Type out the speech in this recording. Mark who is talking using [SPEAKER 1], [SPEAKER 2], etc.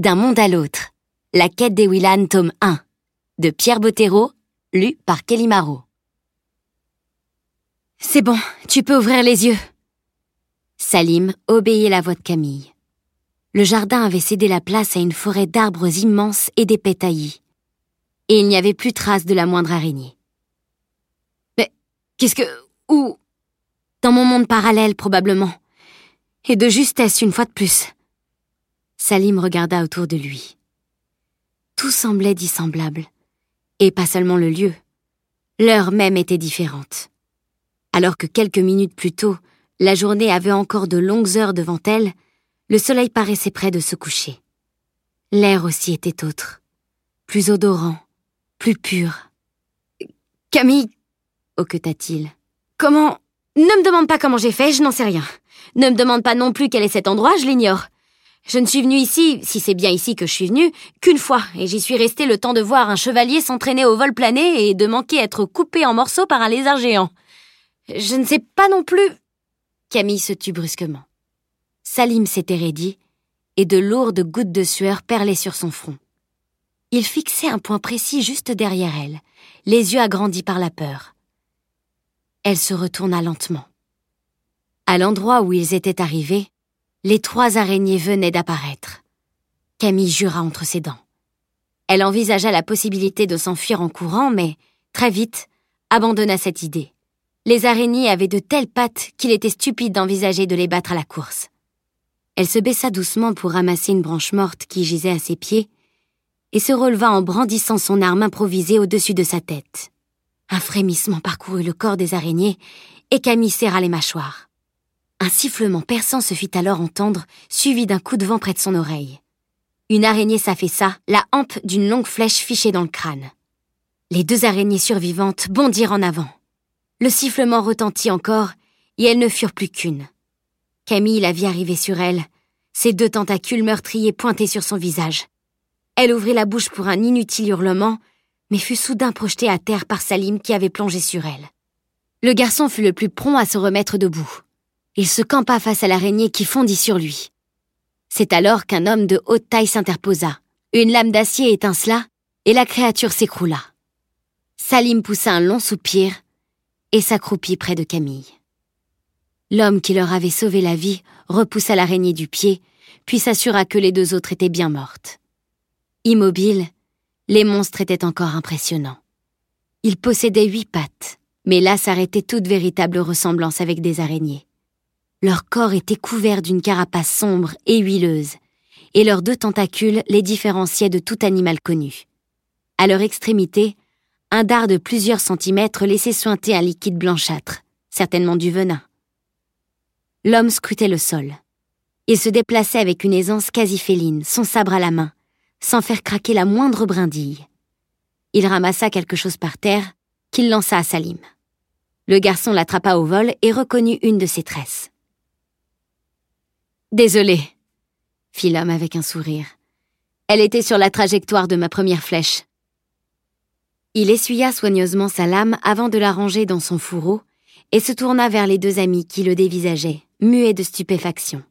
[SPEAKER 1] D'un monde à l'autre. La quête des Willan, tome 1. De Pierre Bottero, lu par Kelly Marot. C'est bon, tu peux ouvrir les yeux. Salim obéit la voix de Camille. Le jardin avait cédé la place à une forêt d'arbres immenses et d'épais taillis. Et il n'y avait plus trace de la moindre araignée. Mais qu'est-ce que... Où? Dans mon monde parallèle, probablement. Et de justesse, une fois de plus. Salim regarda autour de lui. Tout semblait dissemblable. Et pas seulement le lieu. L'heure même était différente. Alors que quelques minutes plus tôt, la journée avait encore de longues heures devant elle, le soleil paraissait près de se coucher. L'air aussi était autre, plus odorant, plus pur. Camille, hoqueta-t-il, comment Ne me demande pas comment j'ai fait, je n'en sais rien. Ne me demande pas non plus quel est cet endroit, je l'ignore. Je ne suis venue ici, si c'est bien ici que je suis venue, qu'une fois, et j'y suis restée le temps de voir un chevalier s'entraîner au vol plané et de manquer être coupé en morceaux par un lézard géant. Je ne sais pas non plus. Camille se tut brusquement. Salim s'était raidi, et de lourdes gouttes de sueur perlaient sur son front. Il fixait un point précis juste derrière elle, les yeux agrandis par la peur. Elle se retourna lentement. À l'endroit où ils étaient arrivés, les trois araignées venaient d'apparaître. Camille jura entre ses dents. Elle envisagea la possibilité de s'enfuir en courant, mais, très vite, abandonna cette idée. Les araignées avaient de telles pattes qu'il était stupide d'envisager de les battre à la course. Elle se baissa doucement pour ramasser une branche morte qui gisait à ses pieds et se releva en brandissant son arme improvisée au-dessus de sa tête. Un frémissement parcourut le corps des araignées et Camille serra les mâchoires. Un sifflement perçant se fit alors entendre, suivi d'un coup de vent près de son oreille. Une araignée s'affaissa, la hampe d'une longue flèche fichée dans le crâne. Les deux araignées survivantes bondirent en avant. Le sifflement retentit encore, et elles ne furent plus qu'une. Camille la vit arriver sur elle, ses deux tentacules meurtriers pointés sur son visage. Elle ouvrit la bouche pour un inutile hurlement, mais fut soudain projetée à terre par Salim qui avait plongé sur elle. Le garçon fut le plus prompt à se remettre debout. Il se campa face à l'araignée qui fondit sur lui. C'est alors qu'un homme de haute taille s'interposa. Une lame d'acier étincela, et la créature s'écroula. Salim poussa un long soupir et s'accroupit près de Camille. L'homme qui leur avait sauvé la vie repoussa l'araignée du pied, puis s'assura que les deux autres étaient bien mortes. Immobiles, les monstres étaient encore impressionnants. Ils possédaient huit pattes, mais là s'arrêtait toute véritable ressemblance avec des araignées. Leur corps était couvert d'une carapace sombre et huileuse, et leurs deux tentacules les différenciaient de tout animal connu. À leur extrémité, un dard de plusieurs centimètres laissait suinter un liquide blanchâtre, certainement du venin. L'homme scrutait le sol. Il se déplaçait avec une aisance quasi féline, son sabre à la main, sans faire craquer la moindre brindille. Il ramassa quelque chose par terre, qu'il lança à Salim. Le garçon l'attrapa au vol et reconnut une de ses tresses. Désolé, fit l'homme avec un sourire. Elle était sur la trajectoire de ma première flèche. Il essuya soigneusement sa lame avant de la ranger dans son fourreau et se tourna vers les deux amis qui le dévisageaient, muets de stupéfaction.